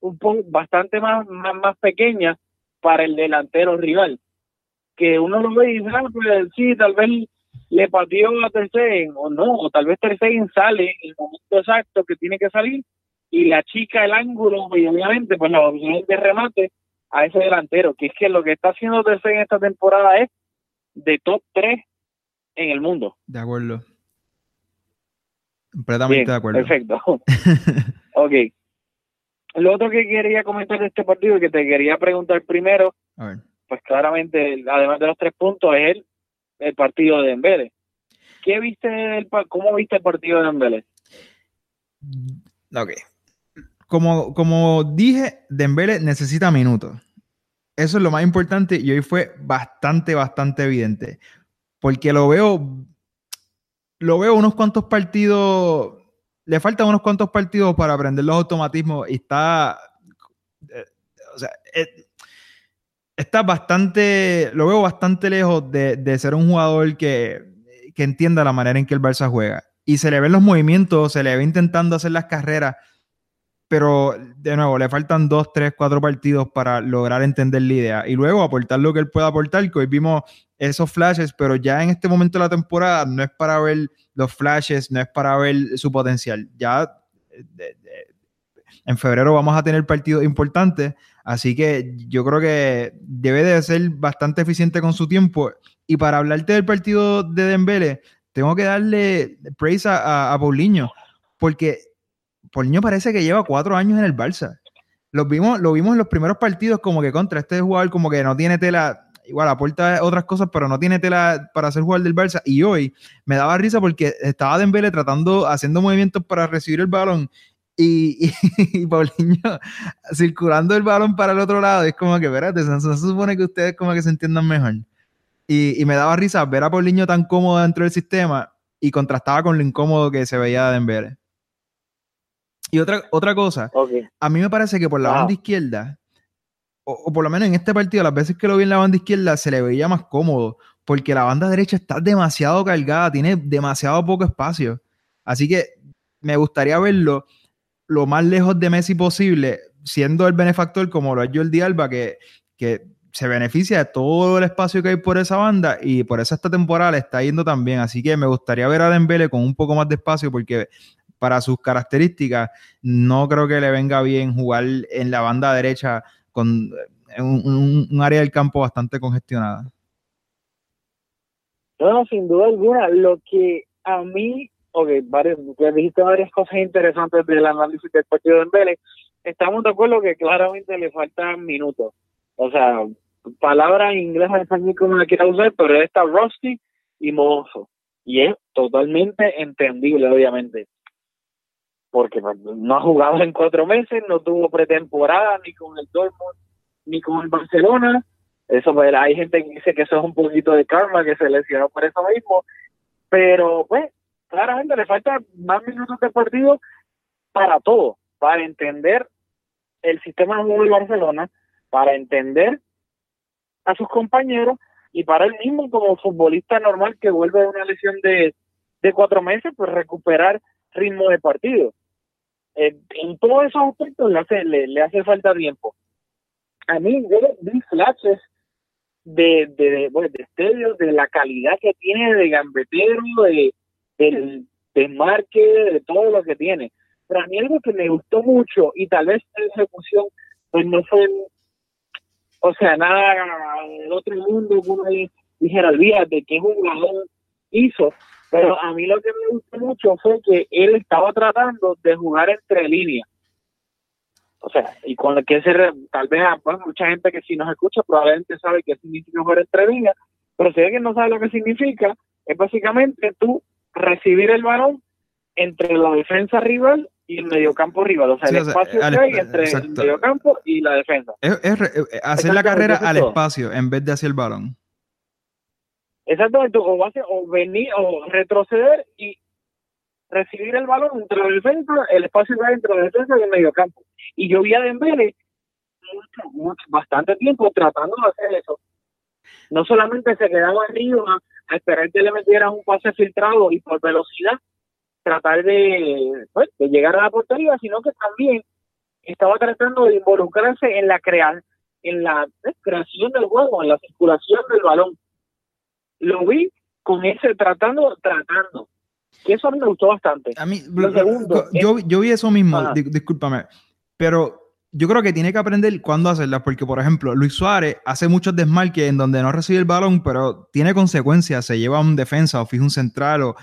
un poco bastante más, más, más pequeña para el delantero rival. Que uno lo ve y dice, ah, pues, sí, tal vez le pateó a Ter o no, o tal vez Ter sale en el momento exacto que tiene que salir y la chica el ángulo y obviamente pues la opción de remate a ese delantero, que es que lo que está haciendo Ter en esta temporada es de top 3 en el mundo. De acuerdo. Completamente de acuerdo. Perfecto. [laughs] ok. Lo otro que quería comentar de este partido y que te quería preguntar primero, pues claramente, además de los tres puntos, es el, el partido de Dembélé. ¿Qué viste del, ¿Cómo viste el partido de Dembélé? Ok. Como, como dije, Dembélé necesita minutos. Eso es lo más importante y hoy fue bastante, bastante evidente. Porque lo veo, lo veo unos cuantos partidos le faltan unos cuantos partidos para aprender los automatismos y está. Eh, o sea, eh, está bastante. Lo veo bastante lejos de, ser un jugador que, que, entienda la manera en que el Barça juega. Y se le ven los movimientos, se le ve intentando hacer las carreras. Pero, de nuevo, le faltan dos, tres, cuatro partidos para lograr entender la idea. Y luego aportar lo que él pueda aportar, que hoy vimos esos flashes, pero ya en este momento de la temporada no es para ver los flashes, no es para ver su potencial. Ya en febrero vamos a tener partidos importantes, así que yo creo que debe de ser bastante eficiente con su tiempo. Y para hablarte del partido de Dembele, tengo que darle praise a, a Paulinho, porque Paulinho parece que lleva cuatro años en el Barça. Lo vimos, lo vimos en los primeros partidos como que contra este jugador como que no tiene tela, igual aporta otras cosas, pero no tiene tela para ser jugador del Barça. Y hoy me daba risa porque estaba Dembele tratando, haciendo movimientos para recibir el balón y, [laughs] y, Paulinho circulando el balón para el otro lado. Es como que, espérate, se, se supone que ustedes como que se entiendan mejor. Y, y, me daba risa ver a Paulinho tan cómodo dentro del sistema y contrastaba con lo incómodo que se veía de Dembele. Y otra, otra cosa, a mí me parece que por la banda izquierda, o, por lo menos en este partido, las veces que lo vi en la banda izquierda, se le veía más cómodo, porque la banda derecha está demasiado cargada, tiene demasiado poco espacio. Así que me gustaría verlo lo más lejos de Messi posible, siendo el benefactor como lo es Jordi Alba, que, que se beneficia de todo el espacio que hay por esa banda y por eso esta temporada le está yendo también. Así que me gustaría ver a Dembele con un poco más de espacio porque para sus características no creo que le venga bien jugar en la banda derecha con eh, un, área del campo bastante congestionada. No, sin duda alguna. Lo que a mí, ok, varios, dijiste varias cosas interesantes del análisis del partido de Vélez. Estamos de acuerdo que claramente le faltan minutos. O sea, palabras en español como la quiera usar, pero está rusty y mozo. Y es totalmente entendible, obviamente porque no ha jugado en cuatro meses, no tuvo pretemporada ni con el Dortmund ni con el Barcelona. Eso pues, hay gente que dice que eso es un poquito de karma, que se lesionó por eso mismo, pero pues claramente le falta más minutos de partido para todo, para entender el sistema de juego de Barcelona, para entender a sus compañeros y para él mismo como futbolista normal que vuelve de una lesión de, de cuatro meses, pues recuperar ritmo de partido en todos esos aspectos le hace, le, hace falta tiempo. A mí, yo vi flashes de, de, bueno, de de la calidad que tiene de gambetero, de, del desmarque, de todo lo que tiene. Pero a mí algo que me gustó mucho y tal vez la ejecución pues no fue, o sea, nada del otro mundo, como dijera, olvídate que un jugador hizo, pero a mí lo que me gustó mucho fue que él estaba tratando de jugar entre líneas. O sea, y con lo que se tal vez pues, mucha gente que si nos escucha probablemente sabe qué significa jugar entre líneas, pero si alguien no sabe lo que significa, es básicamente tú recibir el balón entre la defensa rival y el mediocampo rival, o sea, Sí, el o sea, espacio que hay entre exacto. el mediocampo y la defensa. Es, eh, hacer la carrera al espacio en vez de hacia el balón. Exactamente, o, base, o venir o retroceder y recibir el balón entre la defensa, el espacio que hay entre la defensa y el mediocampo. Y yo vi a Dembele mucho, mucho, bastante tiempo tratando de hacer eso. No solamente se quedaba arriba a esperar que le metieran un pase filtrado y por velocidad tratar de, pues, de llegar a la portería, sino que también estaba tratando de involucrarse en la crea en la eh, creación del juego, en la circulación del balón. Lo vi con ese tratando, tratando. Que eso a mí me gustó bastante. A mí, Lo segundo yo, yo vi eso mismo, discúlpame, pero yo creo que tiene que aprender cuándo hacerlas, porque por ejemplo, Luis Suárez hace muchos desmarques en donde no recibe el balón, pero tiene consecuencias, se lleva un defensa o fija un central, o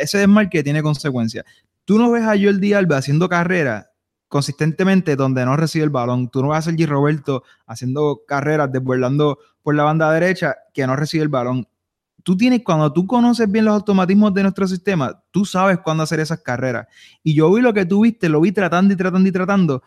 ese desmarque tiene consecuencias. Tú no ves a Jordi Alba haciendo carrera consistentemente donde no recibe el balón, tú no ves a Sergi Roberto haciendo carreras, desbordando por la banda derecha que no recibe el balón tú tienes, cuando tú conoces bien los automatismos de nuestro sistema, tú sabes cuándo hacer esas carreras. Y yo vi lo que tú viste, lo vi tratando y tratando y tratando,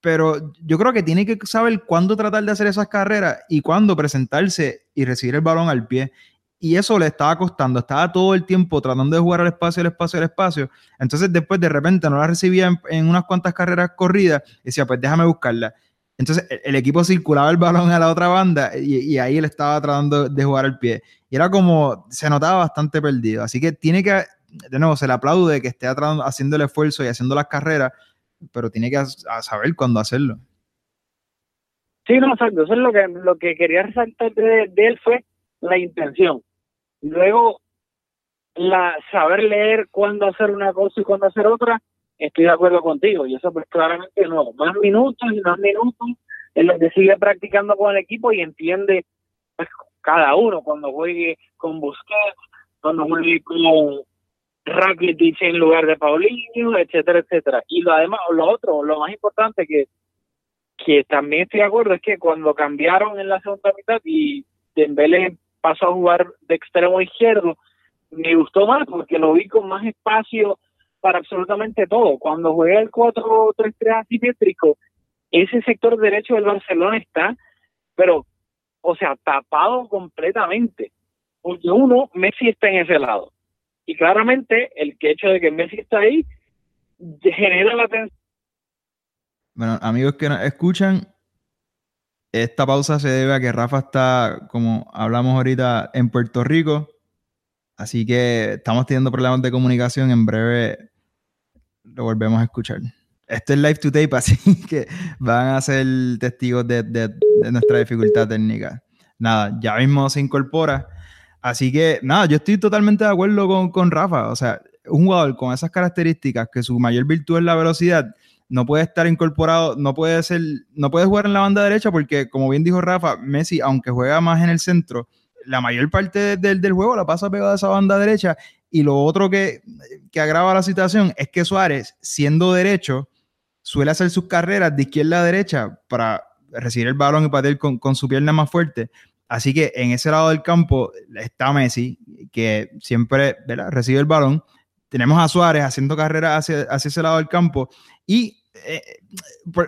pero yo creo que tiene que saber cuándo tratar de hacer esas carreras y cuándo presentarse y recibir el balón al pie. Y eso le estaba costando, estaba todo el tiempo tratando de jugar al espacio, al espacio, al espacio. Entonces después de repente no la recibía en, en unas cuantas carreras corridas y decía, pues déjame buscarla. Entonces el, el equipo circulaba el balón a la otra banda y, ahí él estaba tratando de jugar al pie. Y era como, se notaba bastante perdido. Así que tiene que, de nuevo, se le aplaude que esté haciendo el esfuerzo y haciendo las carreras, pero tiene que saber cuándo hacerlo. Sí, no, exacto. Eso es lo que, lo que quería resaltar de, de él fue la intención. Luego, la saber leer cuándo hacer una cosa y cuándo hacer otra, estoy de acuerdo contigo. Y eso pues claramente no. Más minutos y más minutos en lo que sigue practicando con el equipo y entiende pues, cada uno cuando juegue con Busquets, cuando juegue con Rakitic en lugar de Paulinho, etcétera, etcétera. Y lo además, lo otro, lo más importante que que también estoy de acuerdo es que cuando cambiaron en la segunda mitad y Dembélé pasó a jugar de extremo izquierdo, me gustó más porque lo vi con más espacio para absolutamente todo. Cuando juega el 4-3-3 asimétrico, ese sector derecho del Barcelona está, pero, o sea, tapado completamente. Porque uno, Messi está en ese lado. Y claramente el que hecho de que Messi está ahí genera la tensión Bueno, amigos que nos escuchan, esta pausa se debe a que Rafa está, como hablamos ahorita, en Puerto Rico. Así que estamos teniendo problemas de comunicación. En breve lo volvemos a escuchar. Esto es live to tape, [laughs] así que van a ser testigos de, de- de nuestra dificultad técnica. Nada, ya mismo se incorpora. Así que, nada, yo estoy totalmente de acuerdo con, con Rafa. O sea, un jugador con esas características, que su mayor virtud es la velocidad, no puede estar incorporado, no puede ser, no puede jugar en la banda derecha porque, como bien dijo Rafa, Messi, aunque juega más en el centro, la mayor parte del, del juego la pasa pegada a esa banda derecha. Y lo otro que, que agrava la situación es que Suárez, siendo derecho, suele hacer sus carreras de izquierda a derecha para recibir el balón y patear con, con su pierna más fuerte. Así que en ese lado del campo está Messi, que siempre ¿verdad? recibe el balón. Tenemos a Suárez haciendo carreras hacia, hacia ese lado del campo. Y eh,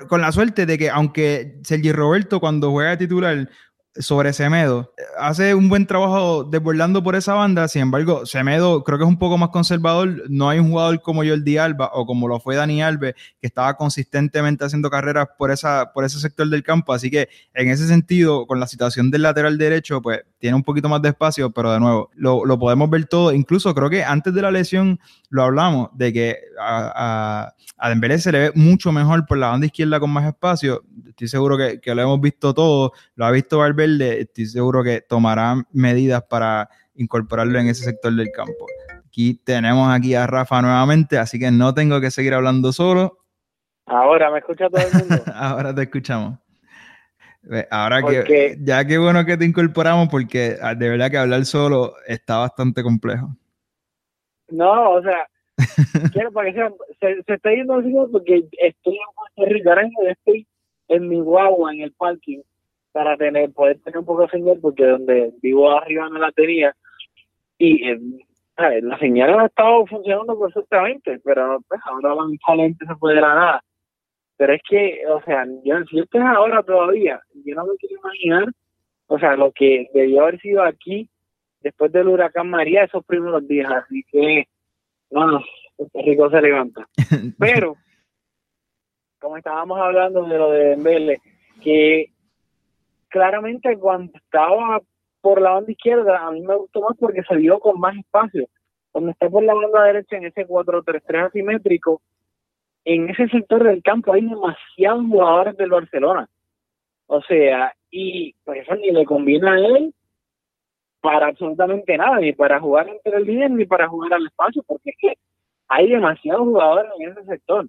con la suerte de que, aunque Sergi Roberto, cuando juega titular sobre Semedo, hace un buen trabajo desbordando por esa banda. Sin embargo, Semedo creo que es un poco más conservador. No hay un jugador como Jordi Alba o como lo fue Dani Alves, que estaba consistentemente haciendo carreras por, esa, por ese sector del campo. Así que en ese sentido, con la situación del lateral derecho, pues tiene un poquito más de espacio, pero de nuevo, lo, lo podemos ver todo. Incluso creo que antes de la lesión lo hablamos, de que a, a, a Dembélé se le ve mucho mejor por la banda izquierda con más espacio. Estoy seguro que, que lo hemos visto todo, lo ha visto Valverde, estoy seguro que tomará medidas para incorporarlo en ese sector del campo. Aquí tenemos aquí a Rafa nuevamente, así que no tengo que seguir hablando solo. Ahora me escucha todo el mundo. [laughs] Ahora te escuchamos. Ahora Porque- que ya qué bueno que te incorporamos porque ah, de verdad que hablar solo está bastante complejo. No, o sea, [laughs] quiero para que sepan, se, se está yendo así porque estoy en Puerto Rico, ahora estoy en mi guagua, en el parking, para tener poder tener un poco de señal, porque donde vivo arriba no la tenía, y eh, la señal ha estado funcionando perfectamente, pero pues, ahora lamentablemente se puede la nada. Pero es que, o sea, yo, si esto es ahora todavía, yo no me quiero imaginar, o sea, lo que debió haber sido aquí después del huracán María esos primeros días. Así que, bueno, Puerto Rico se levanta. [laughs] Pero, como estábamos hablando de lo de Dembele, que claramente cuando estaba por la banda izquierda, a mí me gustó más porque se dio con más espacio. Cuando está por la banda derecha en ese 4-3-3 asimétrico, en ese sector del campo hay demasiados jugadores del Barcelona. O sea, y pues eso ni le conviene a él para absolutamente nada, ni para jugar entre el líder ni para jugar al espacio, porque es que hay demasiados jugadores en ese sector.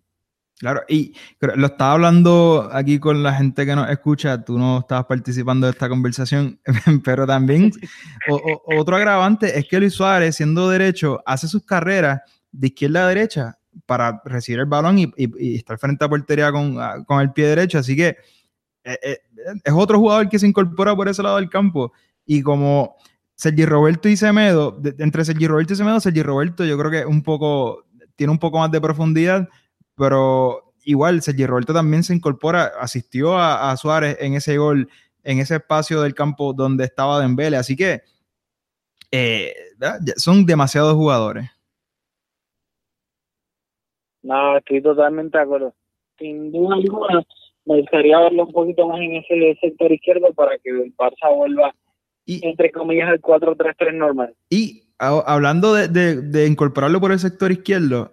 Claro, y lo estaba hablando aquí con la gente que nos escucha, tú no estabas participando de esta conversación, [laughs] pero también [laughs] otro agravante es que Luis Suárez, siendo derecho, hace sus carreras de izquierda a derecha para recibir el balón y, estar frente a portería con, con, el pie derecho, así que eh, eh, es otro jugador que se incorpora por ese lado del campo. Y como Sergi Roberto y Semedo, entre Sergi Roberto y Semedo, Sergi Roberto yo creo que un poco, tiene un poco más de profundidad, pero igual Sergi Roberto también se incorpora, asistió a, Suárez en ese gol, en ese espacio del campo donde estaba Dembele, así que eh, son demasiados jugadores. No, estoy totalmente de acuerdo. Sin duda alguna, me gustaría verlo un poquito más en ese sector izquierdo para que el Barça vuelva, entre comillas, al 4-3-3 normal. Y hablando de, incorporarlo por el sector izquierdo,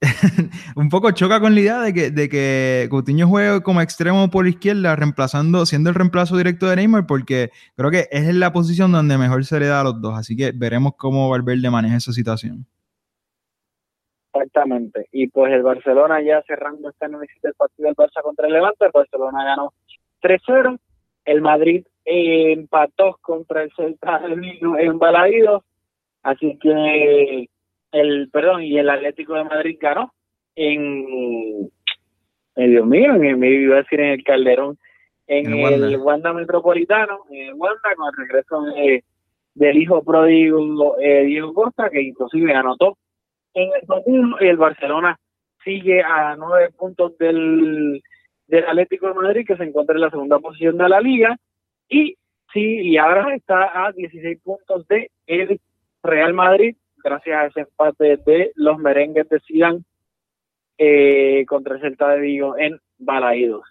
[laughs] un poco choca con la idea de que, de que Coutinho juegue como extremo por izquierda, reemplazando, siendo el reemplazo directo de Neymar, porque creo que es la posición donde mejor se le da a los dos. Así que veremos cómo Valverde maneja esa situación. Exactamente. Y pues el Barcelona ya cerrando este análisis del partido del Barça contra el Levante, el Barcelona ganó 3-0. El Madrid empató contra el Celta en Balaidos. Así que el, perdón, y el Atlético de Madrid ganó en, Dios mío, en, me iba a decir en el Calderón, en el, Wanda. Metropolitano, en el Wanda, con el regreso del hijo pródigo eh, Diego Costa, que inclusive anotó en el partido, el Barcelona sigue a nueve puntos del, del Atlético de Madrid, que se encuentra en la segunda posición de la liga, y sí, y ahora está a 16 puntos de el Real Madrid, gracias a ese empate de los merengues de Zidane eh, contra el Celta de Vigo en Balaídos.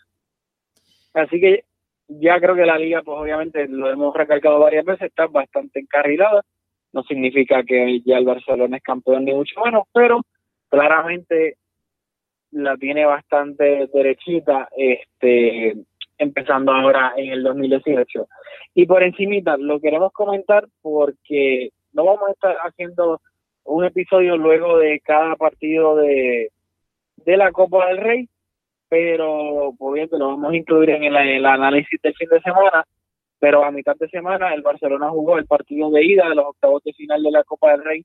Así que ya creo que la liga, pues obviamente lo hemos recalcado varias veces, está bastante encarrilada. No significa que ya el Barcelona es campeón ni mucho menos, pero claramente la tiene bastante derechita, este, empezando ahora en el 2018. Y por encimita, lo queremos comentar porque no vamos a estar haciendo un episodio luego de cada partido de, de la Copa del Rey, pero obviamente lo vamos a incluir en el, análisis del fin de semana. Pero a mitad de semana el Barcelona jugó el partido de ida de los octavos de final de la Copa del Rey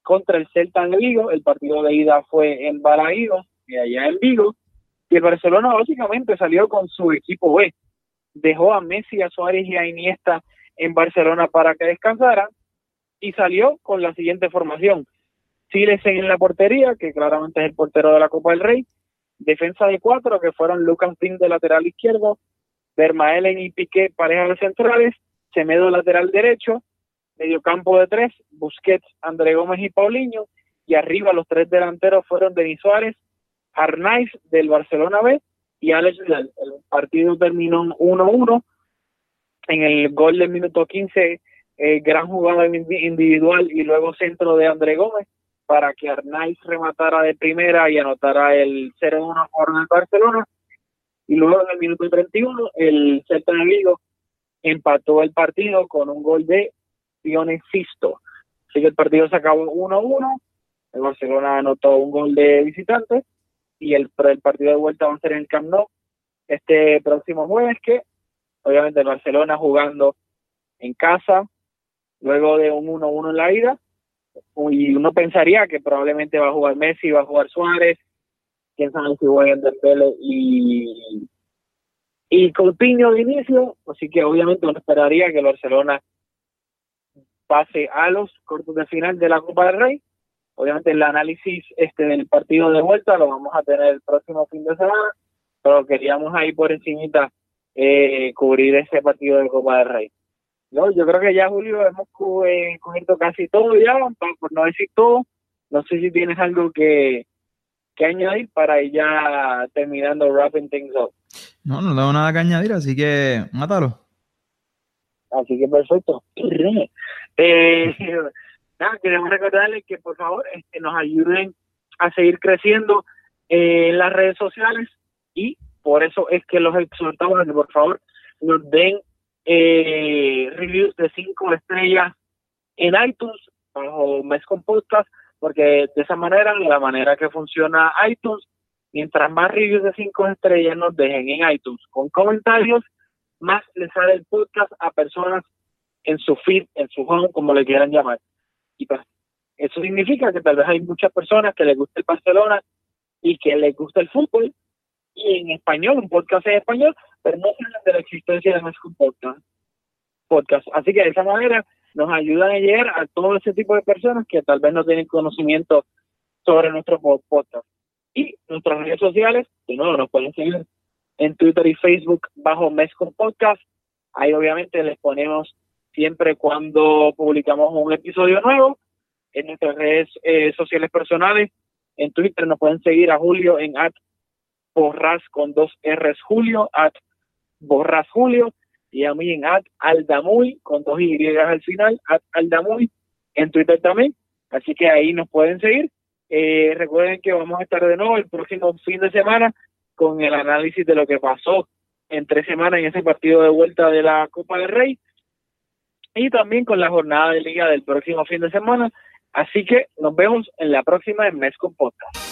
contra el Celta en Vigo. El partido de ida fue en Balaídos, y allá en Vigo. Y el Barcelona básicamente salió con su equipo B. Dejó a Messi, a Suárez y a Iniesta en Barcelona para que descansaran y salió con la siguiente formación. Siles en la portería, que claramente es el portero de la Copa del Rey. Defensa de cuatro, que fueron Lucas Dean de lateral izquierdo, Bermaelen y Piqué, pareja de centrales, Semedo lateral derecho, mediocampo de tres, Busquets, André Gómez y Paulinho, y arriba los tres delanteros fueron Denis Suárez, Arnaiz del Barcelona B y Alex El partido terminó 1-1. En el gol del minuto 15 eh, gran jugada individual y luego centro de André Gómez para que Arnaiz rematara de primera y anotara el 0-1 por el Barcelona. Y luego en el minuto 31 el Celta de Vigo empató el partido con un gol de Pione Sisto. Así que el partido se acabó 1-1. El Barcelona anotó un gol de visitante y el, el partido de vuelta va a ser en el Camp Nou este próximo jueves que obviamente el Barcelona jugando en casa luego de un 1-1 en la ida. Y uno pensaría que probablemente va a jugar Messi, va a jugar Suárez, quién sabe si juega en Dembele y, y Coutinho de inicio, así que obviamente uno esperaría que el Barcelona pase a los cortos de final de la Copa del Rey. Obviamente el análisis este del partido de vuelta lo vamos a tener el próximo fin de semana, pero queríamos ahí por encimita eh, cubrir ese partido de Copa del Rey. No, yo creo que ya Julio hemos eh, cubierto casi todo ya, por no decir todo. No sé si tienes algo que, que añadir para ir ya terminando wrapping things up. No, no tengo nada que añadir, así que mátalo. Así que perfecto. [clears throat] Eh, [laughs] nada, queremos recordarles que por favor este, nos ayuden a seguir creciendo eh, en las redes sociales y por eso es que los exhortamos a que por favor nos den eh, reviews de cinco estrellas en iTunes bajo Mes con Podcast, porque de esa manera, la manera que funciona iTunes, mientras más reviews de cinco estrellas nos dejen en iTunes con comentarios, más le sale el podcast a personas en su feed, en su home, como le quieran llamar. Y pues, eso significa que tal vez hay muchas personas que les gusta el Barcelona y que les gusta el fútbol, y en español, un podcast en español, pero no saben de la existencia de nuestro podcast. podcast. Así que de esa manera nos ayudan a llegar a todo ese tipo de personas que tal vez no tienen conocimiento sobre nuestro podcast. Y nuestras redes sociales, de nuevo, nos pueden seguir en Twitter y Facebook bajo Mescom Podcast. Ahí obviamente les ponemos siempre cuando publicamos un episodio nuevo. En nuestras redes eh, sociales personales, en Twitter nos pueden seguir a Julio en at borras con dos R's Julio, at borras Julio, y a mí en at aldamuy con dos Y al final, at aldamuy en Twitter también. Así que ahí nos pueden seguir. Eh, recuerden que vamos a estar de nuevo el próximo fin de semana con el análisis de lo que pasó en tres semanas en ese partido de vuelta de la Copa del Rey y también con la jornada de liga del próximo fin de semana. Así que nos vemos en la próxima en Mes con Podcast.